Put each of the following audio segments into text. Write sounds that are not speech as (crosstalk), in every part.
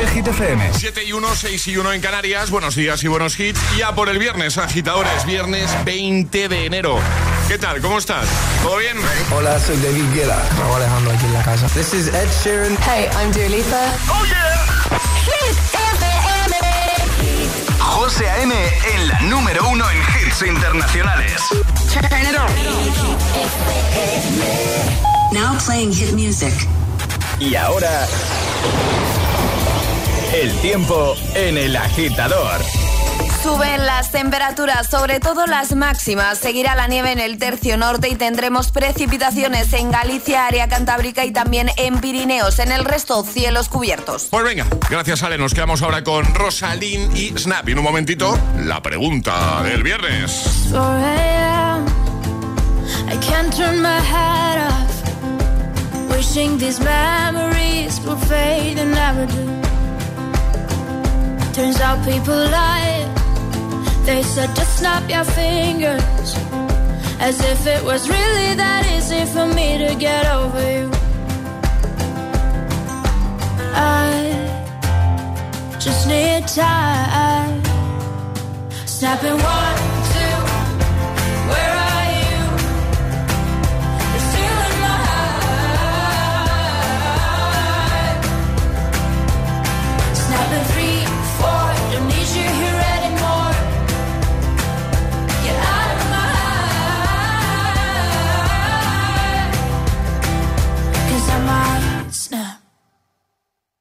en Hit FM. 7 y 1, 6 y 1 en Canarias. Buenos días y buenos hits. Ya por el viernes, agitadores. Viernes 20 de enero. ¿Qué tal? ¿Cómo estás? ¿Todo bien? Hola, soy David Guetta. Raúl Alejandro aquí en la casa. This is Ed Sheeran. Hey, I'm Dua Lipa. ¡Oh, yeah! Hit FM. José A.M. en la número uno en hits internacionales. Turn it on. Now playing hit music. Y ahora... El tiempo en el agitador. Suben las temperaturas, sobre todo las máximas. Seguirá la nieve en el tercio norte y tendremos precipitaciones en Galicia, área cantábrica y también en Pirineos. En el resto, cielos cubiertos. Pues venga, gracias Ale, nos quedamos ahora con Rosalín y Snap. Y en un momentito, la pregunta del viernes. 4 a.m. I can't turn my head off. Wishing these memories will fade and never do. Turns out people lie. They said just snap your fingers. As if it was really that easy for me to get over you. I just need time. Snapping one, two. Where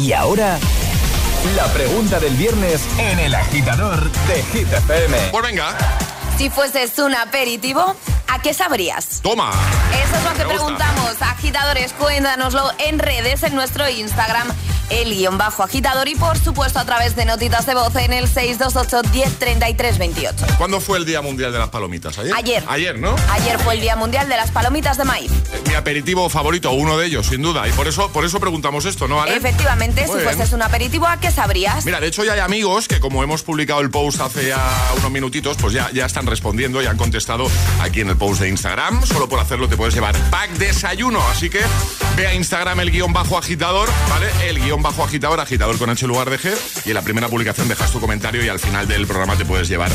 Y ahora... La pregunta del viernes en el agitador de Hit FM. Pues venga, Si fueses un aperitivo, ¿a qué sabrías? toma. Eso es lo que Me gusta. preguntamos. Agitadores, cuéntanoslo en redes, en nuestro Instagram, el guion bajo agitador y por supuesto a través de notitas de voz en el 628 1033 28. ¿Cuándo fue el Día Mundial de las Palomitas? ¿Ayer? Ayer. Ayer, ¿no? Ayer fue el Día Mundial de las Palomitas de Maíz. Eh, Mi aperitivo favorito, uno de ellos, sin duda. Y por eso, por eso preguntamos esto, ¿no, Ale? Efectivamente, Muy si bien. fueses un aperitivo, ¿a qué sabrías? Mira, de hecho ya hay amigos que como hemos publicado el post hace ya unos minutitos, pues ya, ya están respondiendo y han contestado aquí en el post de Instagram. Solo por hacerlo te puedes llevar pack desayuno. Así que ve a Instagram el guion bajo agitador, ¿vale? El guion bajo agitador, agitador con H lugar de G. Y en la primera publicación dejas tu comentario y al final del programa te puedes llevar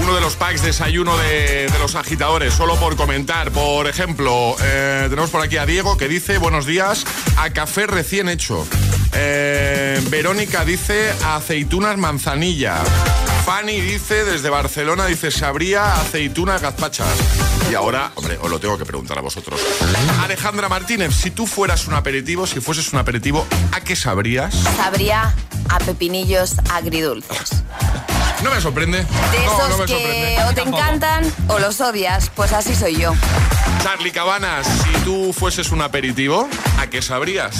uno de los packs desayuno de, de los agitadores. Solo por comentar, por ejemplo, eh, tenemos por aquí a Diego que dice buenos días a café recién hecho. Eh, Verónica dice aceitunas manzanilla. Fanny dice desde Barcelona, dice sabría aceitunas gazpachas. Y ahora, hombre, os lo tengo que preguntar a vosotros. Alejandra Martínez, si tú fueras un aperitivo, si fueses un aperitivo, ¿a qué sabrías? Sabría a pepinillos agridulces. No me sorprende. De no, esos no me que sorprende. o te encantan o los odias, pues así soy yo. Charlie Cabanas, si tú fueses un aperitivo, ¿a qué sabrías?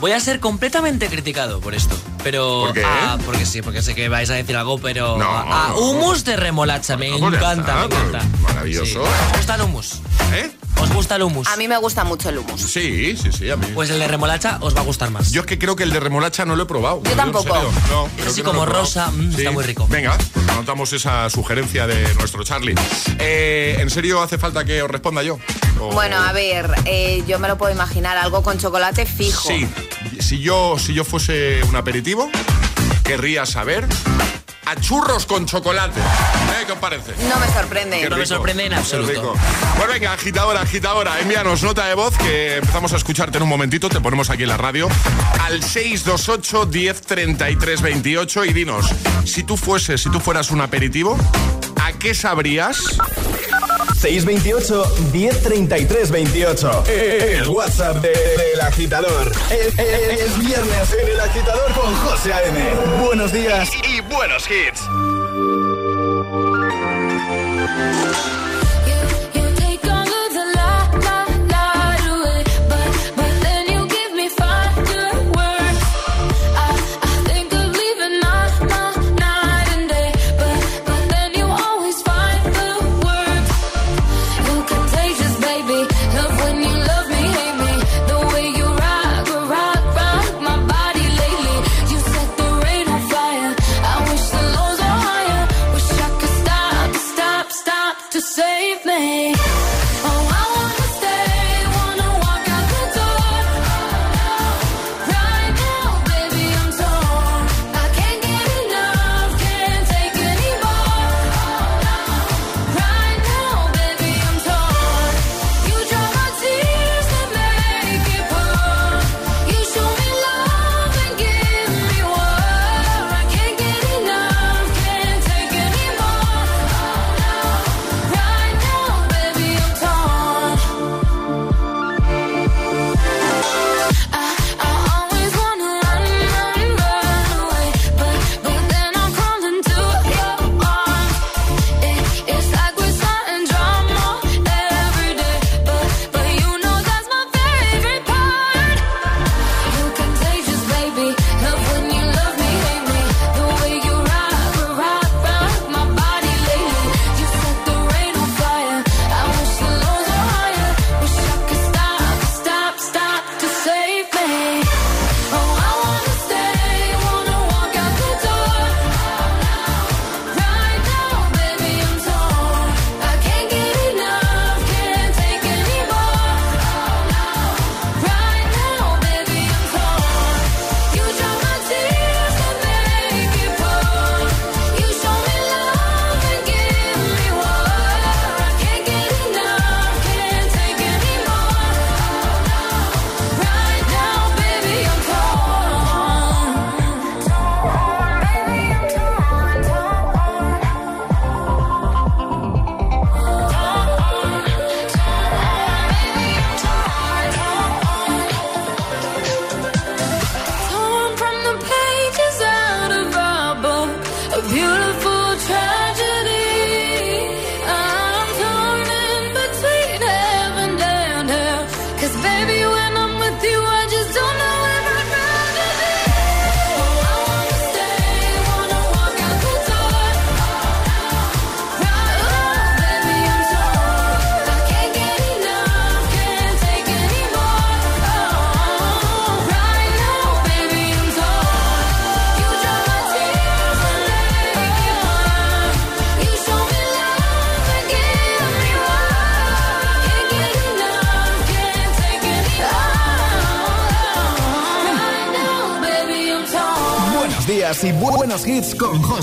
Voy a ser completamente criticado por esto. Pero. ¿Por qué? Ah, porque sí, porque sé que vais a decir algo, pero. No, a, a no. hummus de remolacha, me encanta, me encanta. pues maravilloso. Sí. ¿Os gusta el hummus? ¿Eh? ¿Os gusta el hummus? A mí me gusta mucho el hummus. Sí, sí, sí, a mí. Pues el de remolacha os va a gustar más. Yo es que creo que el de remolacha no lo he probado. Yo tampoco. No, creo así que no lo como rosa, mm, está muy rico. Venga, pues anotamos esa sugerencia de nuestro Charlie. Eh, ¿En serio hace falta que os responda yo? O- Bueno, a ver, eh, yo me lo puedo imaginar, algo con chocolate fijo. Sí, si yo, si yo fuese un aperitivo, querría saber a churros con chocolate. ¿Eh? ¿Qué os parece? No me sorprende. No me sorprende en absoluto. Pues venga, agitadora, agitadora, envíanos nota de voz que empezamos a escucharte en un momentito, te ponemos aquí en la radio, al 628 10 33 28 y dinos, si tú fueses, si tú fueras un aperitivo, ¿a qué sabrías? 628 1033 28. El WhatsApp de- del agitador. Es, es- es viernes en el agitador con José A.M. Buenos días y buenos hits.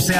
Con José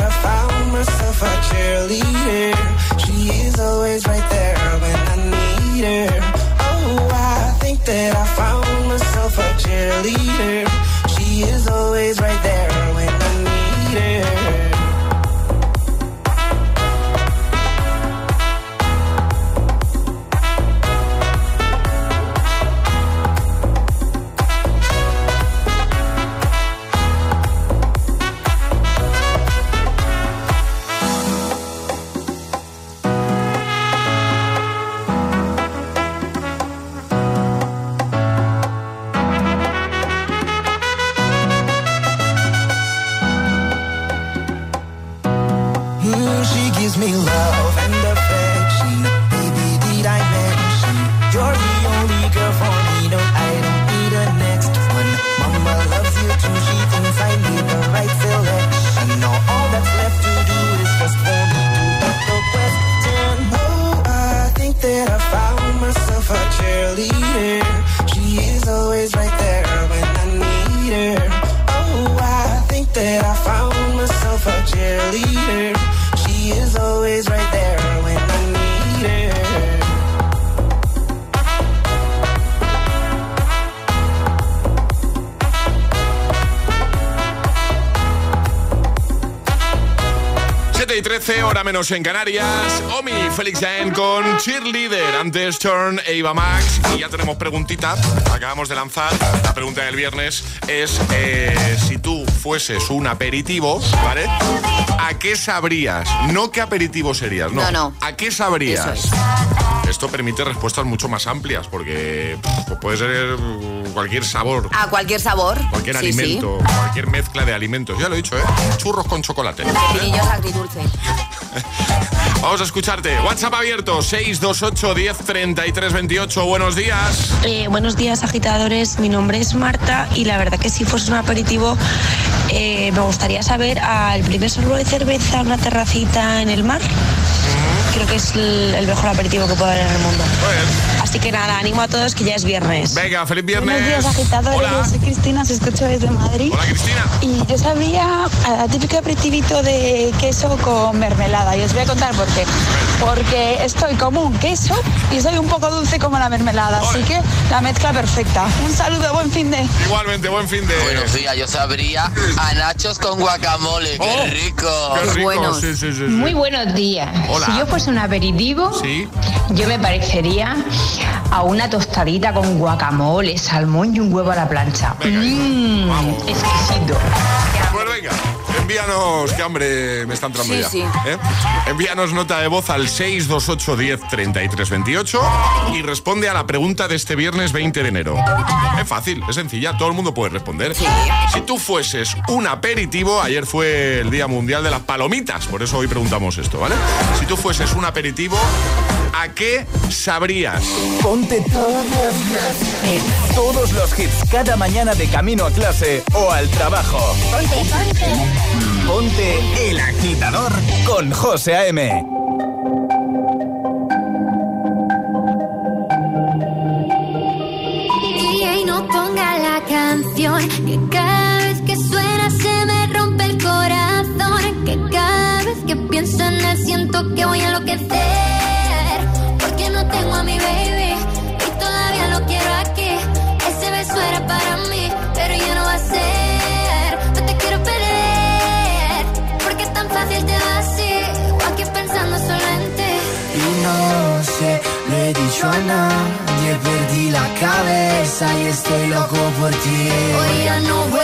I found myself a cheerleader. Menos en Canarias. Omi, Félix Jaén con Cheerleader. Antes Turn e Iba Max. Y ya tenemos preguntita. Acabamos de lanzar. La pregunta del viernes es: eh, si tú fueses un aperitivo, ¿vale? ¿A qué sabrías? No qué aperitivo serías, no. No, no. ¿A qué sabrías? Esto permite respuestas mucho más amplias porque pff, puede ser cualquier sabor. A cualquier sabor. Cualquier Sí, alimento, cualquier mezcla de alimentos. Ya lo he dicho, ¿eh? Churros con chocolate. Pinillos agridulce. Vamos a escucharte. WhatsApp abierto 628 10 33 28. Buenos días. Eh, buenos días, agitadores. Mi nombre es Marta y la verdad que si fuese un aperitivo eh, me gustaría saber al primer sorbo de cerveza una terracita en el mar. Creo que es el, el mejor aperitivo que puedo haber en el mundo. Así que nada, animo a todos que ya es viernes. Venga, feliz viernes. Buenos días, agitadores. Hola. Soy Cristina, os escucho desde Madrid. Hola, Cristina. Y yo sabría a típico aperitivito de queso con mermelada. Y os voy a contar por qué. Porque estoy como un queso y soy un poco dulce como la mermelada. Así que la mezcla perfecta. Un saludo, buen fin de. Igualmente, buen fin de. Buenos días, yo sabría a nachos con guacamole, qué Oh, rico. Qué rico, sí, sí, sí, sí. Muy buenos días. Hola. Si yo fuese un aperitivo, Sí. yo me parecería a una tostadita con guacamole, salmón y un huevo a la plancha. Mmm, exquisito. Pues venga, envíanos, qué hambre me está entrando Sí, ya. sí. ¿eh? Envíanos nota de voz al 628 10 33 28 y responde a la pregunta de este viernes 20 de enero. Es fácil, es sencilla, todo el mundo puede responder. Si tú fueses un aperitivo, ayer fue el Día Mundial de las Palomitas, por eso hoy preguntamos esto, ¿vale? Si tú fueses un aperitivo, ¿a qué sabrías? Ponte todos los, todos los hits cada mañana de camino a clase o al trabajo. Ponte, ponte. Ponte el agitador con José A.M. DJ no ponga la canción que cada vez que suena se me rompe el corazón que cada vez que pienso en él siento que voy a enloquecer hecho a perdí la cabeza y estoy loco por ti. Hoy ya no voy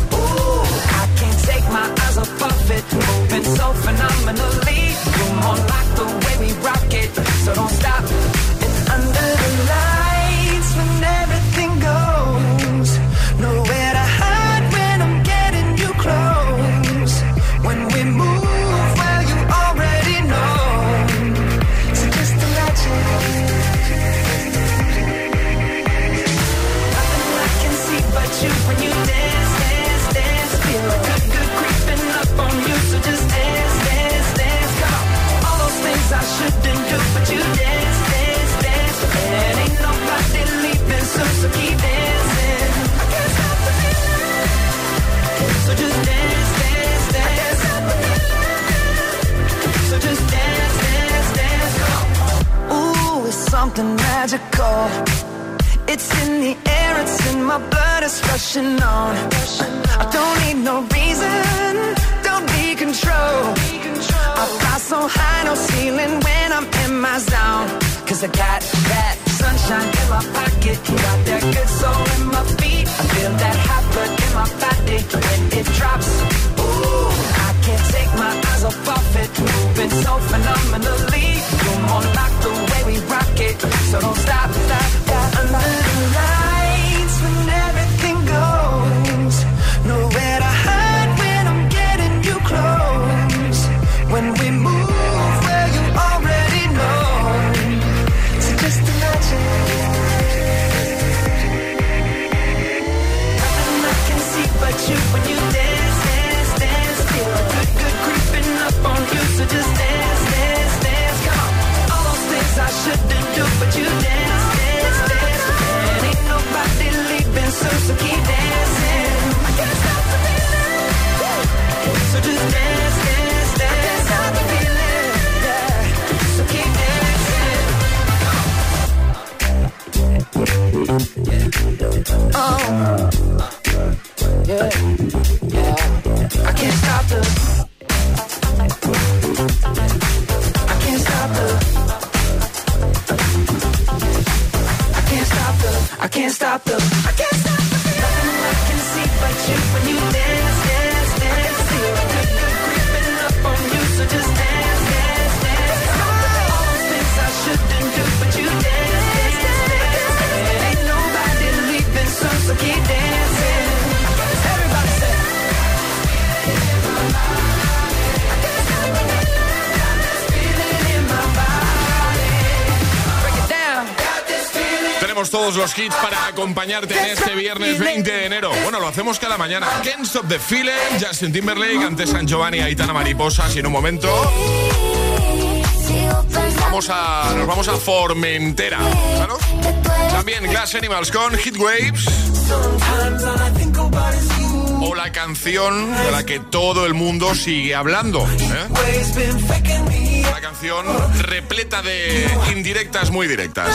My eyes of it, moving so phenomenally. You're more like the way we rock it, so don't stop. And under I shouldn't do, but you dance, dance, dance. And ain't nobody leaving soon, so keep dancing. I can't stop the feeling. So just dance, dance, dance. So just dance, dance, dance. Ooh, it's something magical. It's in the air, it's in my blood, it's rushing on. I don't need no reason, don't be control. I fly so high, no ceiling when I'm in my zone. Cause I got that sunshine in my pocket, got that good soul in my feet. I feel that hot blood in my body when it drops. Ooh, I can't take my eyes off of it, moving so phenomenally. You're more like the way we rock it, so don't stop, stop, los hits para acompañarte en este viernes 20 de enero. Bueno, lo hacemos cada mañana. Can't Stop the Feeling, Justin Timberlake, antes San Giovanni, Aitana Mariposas en un momento vamos a, nos vamos a Formentera. También Glass Animals con Hit Waves. O la canción de la que todo el mundo sigue hablando. ¿eh? Una canción repleta de indirectas muy directas.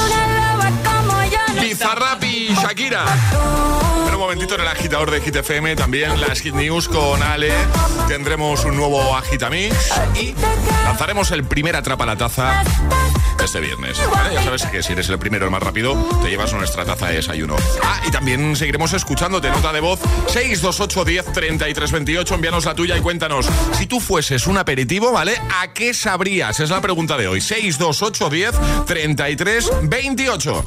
Bizarrap y Shakira. Un momentito en el agitador de Hit FM, también las Hit News con Ale. Tendremos un nuevo Agitamix y lanzaremos el primer Atrapa la Taza este viernes. Ya sabes que si eres el primero, el más rápido, te llevas nuestra taza de desayuno. Ah, y también seguiremos escuchándote. Nota de voz 628 10 33 28. Envíanos la tuya y cuéntanos. Si tú fueses un aperitivo, ¿vale? ¿A qué sabrías? Es la pregunta de hoy. 628 10 33 28.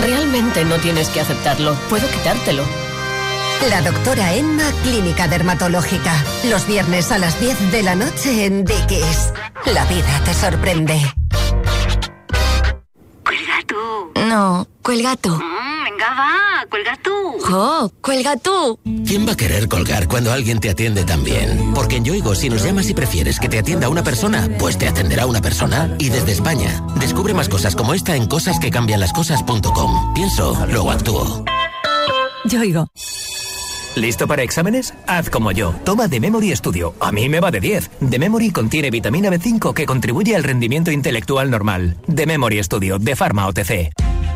Realmente no tienes que aceptarlo. Puedo quitártelo. La doctora Emma, Clínica Dermatológica. Los viernes a las 10 de la noche en Dickies. La vida te sorprende. Cuelga tú. No, cuelga tú. Mm, venga, va, cuelga tú. ¡Jo! ¡Cuelga tú! ¿Quién va a querer colgar cuando alguien te atiende tan bien? Porque en Yoigo, si nos llamas y prefieres que te atienda una persona, pues te atenderá una persona. Y desde España, descubre más cosas como esta en cosasquecambianlascosas.com. Pienso, luego actúo. Yoigo. ¿Listo para exámenes? Haz como yo. Toma The Memory Studio. A mí me va de 10. The Memory contiene vitamina B5 que contribuye al rendimiento intelectual normal. The Memory Studio, de Pharma OTC.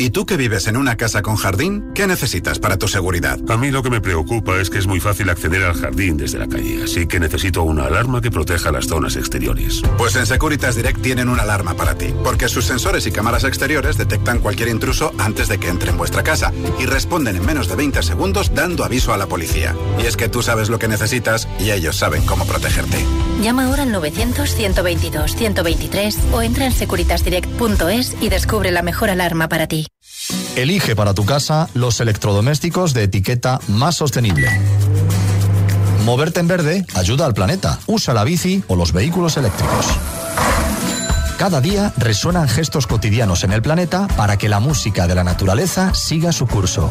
¿Y tú que vives en una casa con jardín? ¿Qué necesitas para tu seguridad? A mí lo que me preocupa es que es muy fácil acceder al jardín desde la calle, así que necesito una alarma que proteja las zonas exteriores. Pues en Securitas Direct tienen una alarma para ti, porque sus sensores y cámaras exteriores detectan cualquier intruso antes de que entre en vuestra casa y responden en menos de 20 segundos dando aviso a la policía. Y es que tú sabes lo que necesitas y ellos saben cómo protegerte. Llama ahora al 900-122-123 o entra en securitasdirect.es y descubre la mejor alarma para ti. Elige para tu casa los electrodomésticos de etiqueta más sostenible. Moverte en verde ayuda al planeta. Usa la bici o los vehículos eléctricos. Cada día resuenan gestos cotidianos en el planeta para que la música de la naturaleza siga su curso.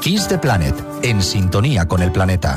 Kiss the Planet, en sintonía con el planeta.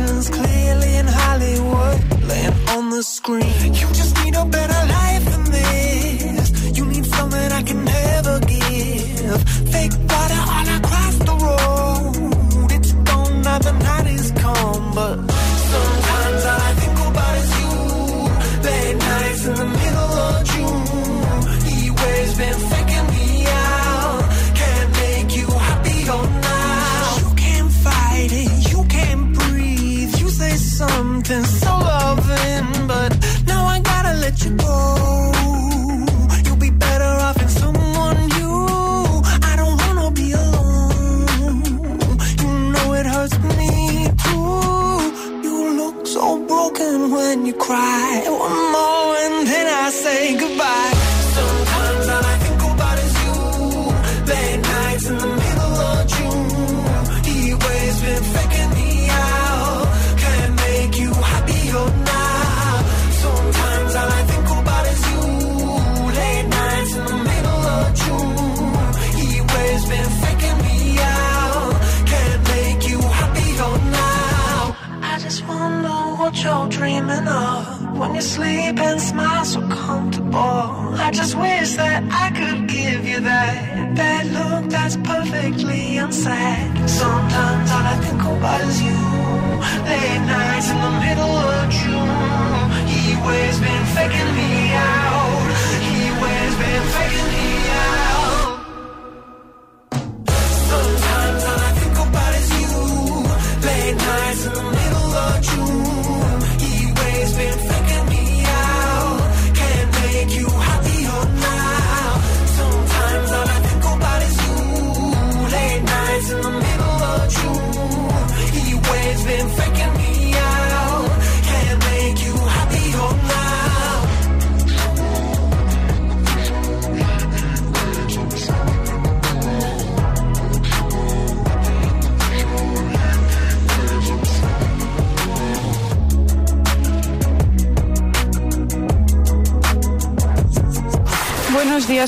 actions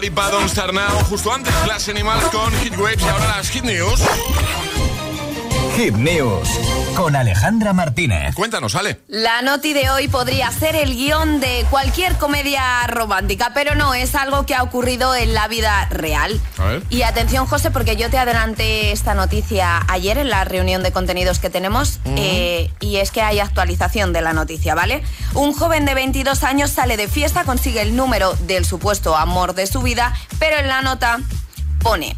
Dua Lipa, Don't Start Now, justo antes, Glass Animals con Hit Waves y ahora las Hit News. Hit News con Alejandra Martínez. Cuéntanos, Ale. La noti de hoy podría ser el guion de cualquier comedia romántica, pero no, es algo que ha ocurrido en la vida real. A ver. Y atención, José, porque yo te adelanté esta noticia ayer en la reunión de contenidos que tenemos, eh, y es que hay actualización de la noticia, ¿vale? Un joven de 22 años sale de fiesta, consigue el número del supuesto amor de su vida, pero en la nota pone...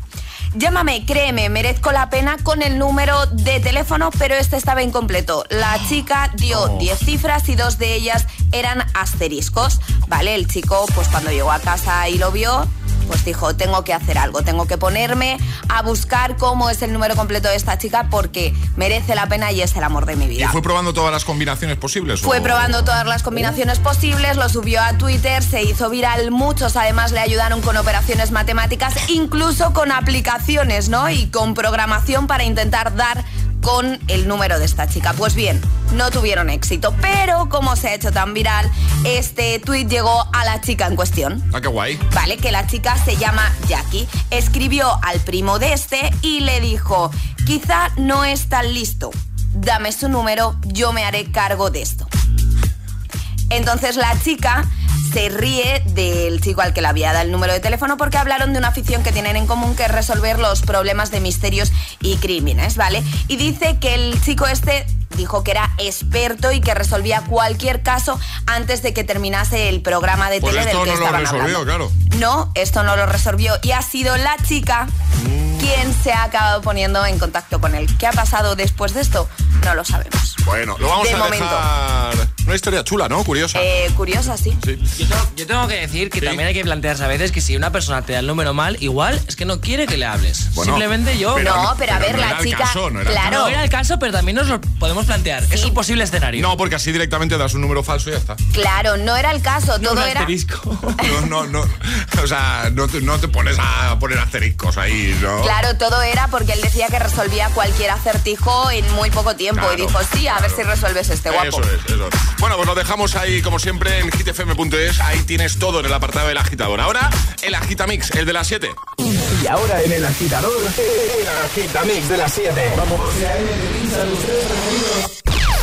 Llámame, créeme, merezco la pena con el número de teléfono, pero este estaba incompleto. La chica dio 10 cifras y dos de ellas eran asteriscos. Vale, el chico, pues cuando llegó a casa y lo vio, pues dijo, tengo que hacer algo, tengo que ponerme a buscar cómo es el número completo de esta chica porque merece la pena y es el amor de mi ¿Y vida. fue probando todas las combinaciones posibles? Fue o- probando todas las combinaciones posibles, lo subió a Twitter, se hizo viral, muchos además le ayudaron con operaciones matemáticas, incluso con aplicaciones, ¿no? Y con programación para intentar dar con el número de esta chica. Pues bien, no tuvieron éxito, pero como se ha hecho tan viral, este tweet llegó a la chica en cuestión. Ah, qué guay. Vale, que la chica se llama Jackie. Escribió al primo de este y le dijo, quizá no es tan listo. Dame su número, yo me haré cargo de esto. Entonces la chica se ríe del chico al que le había dado el número de teléfono porque hablaron de una afición que tienen en común que es resolver los problemas de misterios y crímenes, ¿vale? Y dice que el chico este dijo que era experto y que resolvía cualquier caso antes de que terminase el programa de Pues tele del que no lo estaban resolvió, hablando. claro. No, esto no lo resolvió y ha sido la chica quien se ha acabado poniendo en contacto con él. ¿Qué ha pasado después de esto? No lo sabemos. Bueno, lo vamos De a momento. dejar. Una historia chula, ¿no? Curiosa. Eh, curiosa, sí. Yo tengo, yo tengo que decir que también hay que plantearse a veces que si una persona te da el número mal, igual es que no quiere que le hables. Bueno, Simplemente yo. pero No, no- pero a ver, no la era el chica- caso, no era el claro. No era el caso, pero también nos lo podemos plantear. Es un posible escenario. No, porque así directamente das un número falso y ya está. Claro, no era el caso, todo un era... No, no, no. O sea, no te, no te pones a poner asteriscos ahí, ¿no? Claro, todo era porque él decía que resolvía cualquier acertijo en muy poco tiempo Claro, y dijo, sí, a ver si resuelves este guapo. Eso es, eso es. Bueno, pues lo dejamos ahí, como siempre, en hitfm.es. Ahí tienes todo en el apartado del agitador. Ahora, el agitamix, el de las 7. Y ahora en el agitador, el agitamix de las 7. Vamos.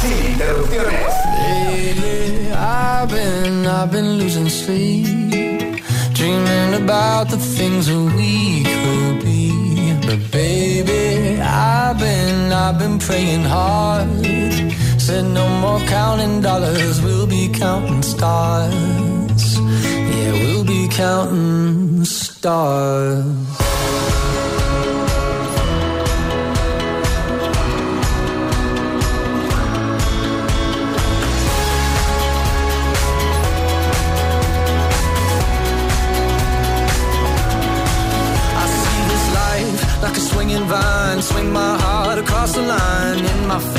Sin interrupciones. Lately, I've been, I've been losing sleep, dreaming about the things that we could be. But baby, I've been, I've been praying hard. Said no more counting dollars, we'll be counting stars. Yeah, we'll be counting stars. I see this life like a swinging vine. Swing my heart across the line. In my face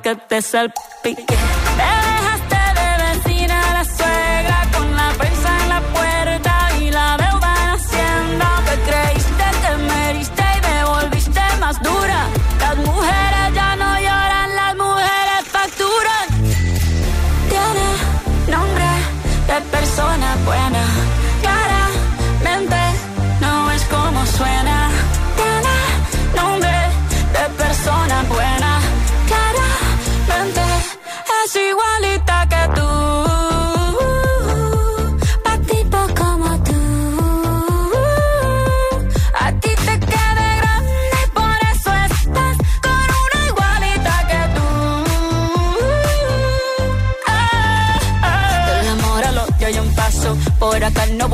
que te salpique. Eh.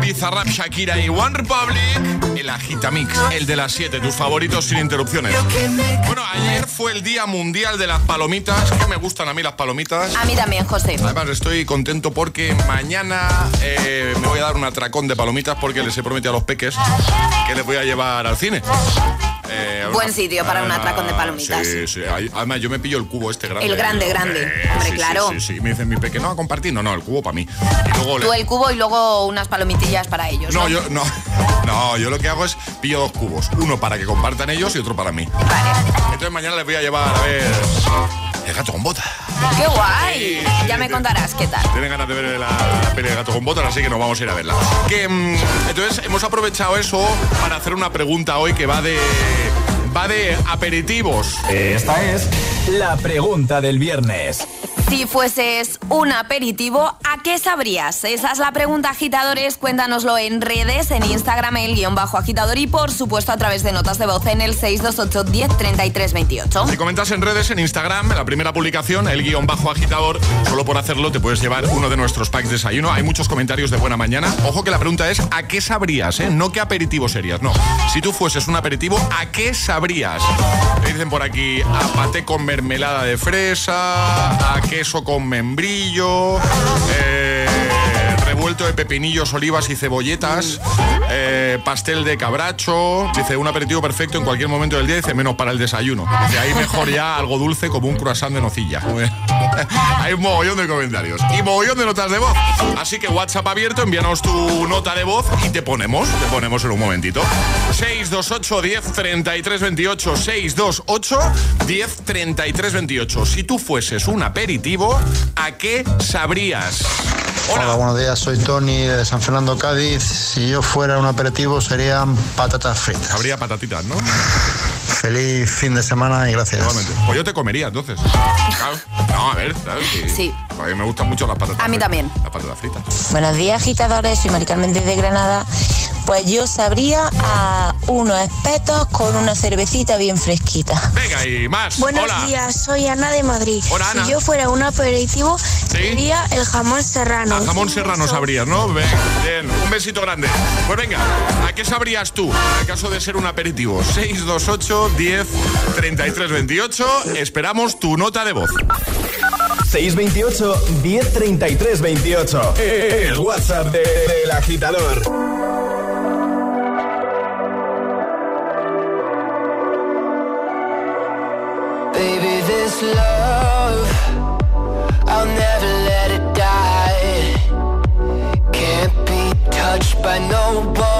Bizarrap, Shakira y One Republic. El Agitamix, el de las 7, tus favoritos sin interrupciones. Bueno, ayer fue el Día Mundial de las Palomitas. Que me gustan a mí las palomitas. A mí también, José. Además, estoy contento porque mañana eh, me voy a dar un atracón de palomitas porque les he prometido a los peques que les voy a llevar al cine. Eh, Buen una- sitio para un atracón de palomitas. Sí, sí. Además, yo me pillo el cubo este grande. El grande, grande. Hombre, sí, claro. Sí, sí, sí. Me dicen mi peque, no, a compartir. No, no, el cubo para mí. Y luego le- Tú el cubo y luego unas palomitillas para ellos. no, yo no. (laughs) No, yo lo que hago es pillo dos cubos. Uno para que compartan ellos y otro para mí. Entonces mañana les voy a llevar a ver el gato con botas. ¡Qué guay! Ya me contarás qué tal. Tienen ganas de ver la, la peli de gato con botas, así que nos vamos a ir a verla. Que, mm, entonces hemos aprovechado eso para hacer una pregunta hoy que va de va de aperitivos. Esta es la pregunta del viernes. Si fueses un aperitivo, ¿a qué sabrías? Esa es la pregunta, agitadores. Cuéntanoslo en redes, en Instagram, el guion bajo agitador y por supuesto a través de notas de voz en el 628 10 33 28. Si comentas en redes, en Instagram, en la primera publicación, el guion bajo agitador, solo por hacerlo te puedes llevar uno de nuestros packs de desayuno. Hay muchos comentarios de buena mañana. Ojo que la pregunta es ¿a qué sabrías? Eh? No qué aperitivo serías, no. Si tú fueses un aperitivo, ¿a qué sabrías? Me dicen por aquí a con mermelada de fresa, a queso con membrillo, eh, de pepinillos, olivas y cebolletas, eh, pastel de cabracho. Dice un aperitivo perfecto en cualquier momento del día, dice menos para el desayuno. Dice ahí mejor ya algo dulce como un croissant de nocilla. (laughs) Hay un mogollón de comentarios y mogollón de notas de voz. Así que WhatsApp abierto, envíanos tu nota de voz y te ponemos, te ponemos en un momentito. 628 10 33 28 628 10 33 28. Si tú fueses un aperitivo, ¿a qué sabrías? Hola. buenos días, soy Tony de San Fernando, Cádiz. Si yo fuera un aperitivo serían patatas fritas. Habría patatitas, ¿no? Feliz fin de semana y gracias. Igualmente. Pues yo te comería entonces. Claro. No, a ver, ¿sabes? Que- Sí. A mí me gustan mucho las patatas. A mí también. Las patatas fritas. Buenos días, agitadores. Soy Mari Carmen desde Granada. Pues yo sabría a unos espetos con una cervecita bien fresquita. Venga, y más. Buenos Hola. días, soy Ana de Madrid. Hola, Ana. Si yo fuera un aperitivo, sería el jamón serrano. A jamón serrano sabrías, ¿no? Ven, bien, un besito grande. Pues venga, ¿a qué sabrías tú en caso de ser un aperitivo? 628 10 33 28. Esperamos tu nota de voz. 628 1033 28. El WhatsApp de- del agitador. Baby, this love, touched by no one.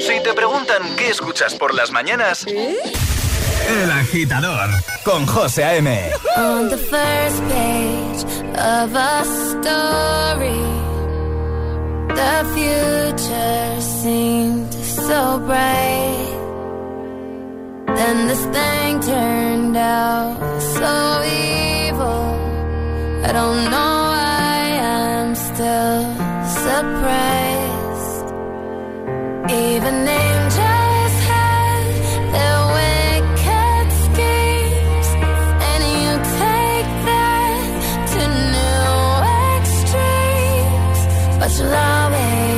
Si te preguntan qué escuchas por las mañanas, El agitador con José A.M. On the first page of a story, the future seemed so bright. Then this thing turned out so evil. I don't know why I'm still surprised. Even angels suave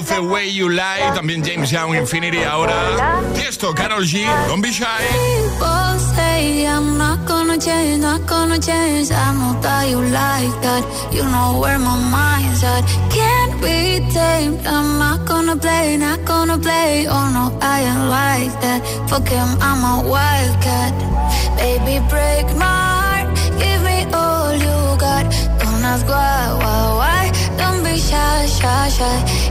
Love the Way You Lie, también James Young, Infinity, ahora Tiesto, Carol G, Don't Be Shy. Say I'm not gonna change, not gonna change. I know that you like that. You know where my mind's at. Can't be tamed. I'm not gonna play, not gonna play. Oh no, I ain't like that. Fuck him, I'm a wildcat. Baby, break my heart. Give me all you got. Don't ask why, why, why. Don't be shy, shy, shy.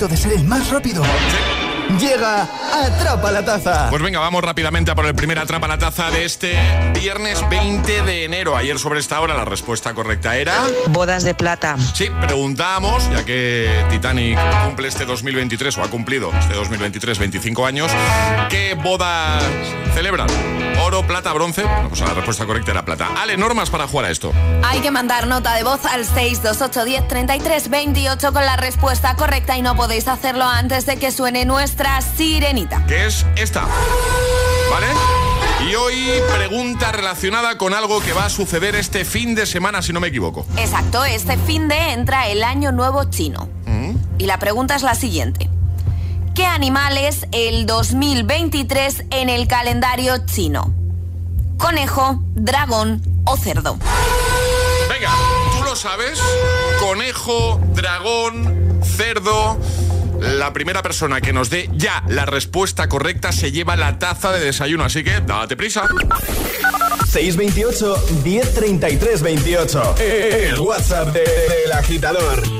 momento de ser el más rápido. Llega Atrapa la Taza. Pues venga, vamos rápidamente a por el primer atrapa la taza de este viernes 20 de enero. Ayer sobre esta hora la respuesta correcta era... Bodas de plata. Sí, preguntábamos, ya que Titanic cumple este 2023 o ha cumplido este 2023 25 años, ¿qué bodas celebran? oro, plata, bronce. Bueno, pues la respuesta correcta era plata. Ale, normas para jugar a esto. Hay que mandar nota de voz al 628103328 con la respuesta correcta y no podéis hacerlo antes de que suene nuestra sirenita. Que es esta. ¿Vale? Y hoy pregunta relacionada con algo que va a suceder este fin de semana, si no me equivoco. Exacto, este fin de entra el año nuevo chino. Mm. Y la pregunta es la siguiente. ¿Qué animales el 2023 en el calendario chino? ¿Conejo, dragón o cerdo? Venga, tú lo sabes. Conejo, dragón, cerdo. La primera persona que nos dé ya la respuesta correcta se lleva la taza de desayuno, así que date prisa. 628 1033 28. El WhatsApp del de, de, agitador.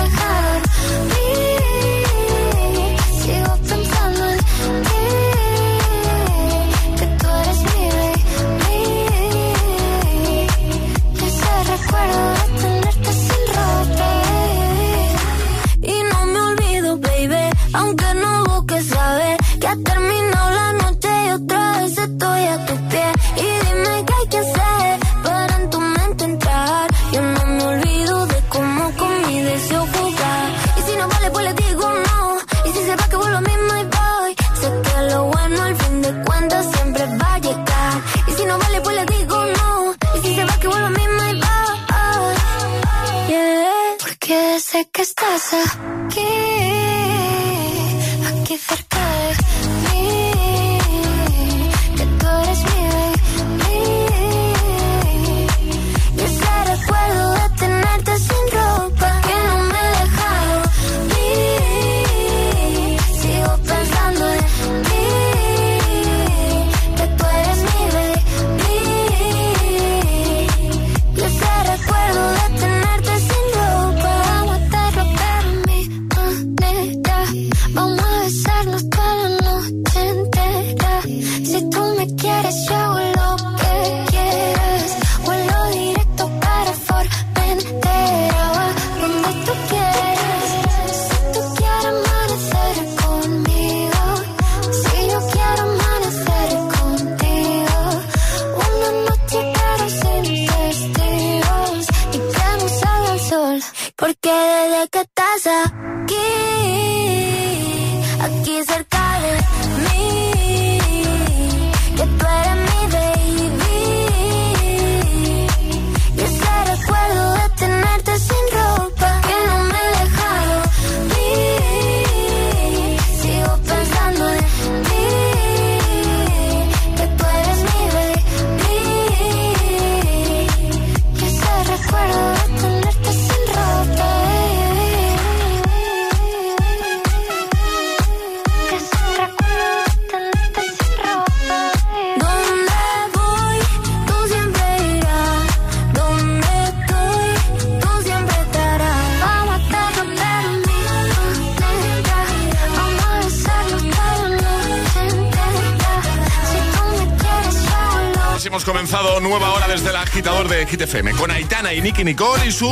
FM con Aitana y Nicky Nicole y su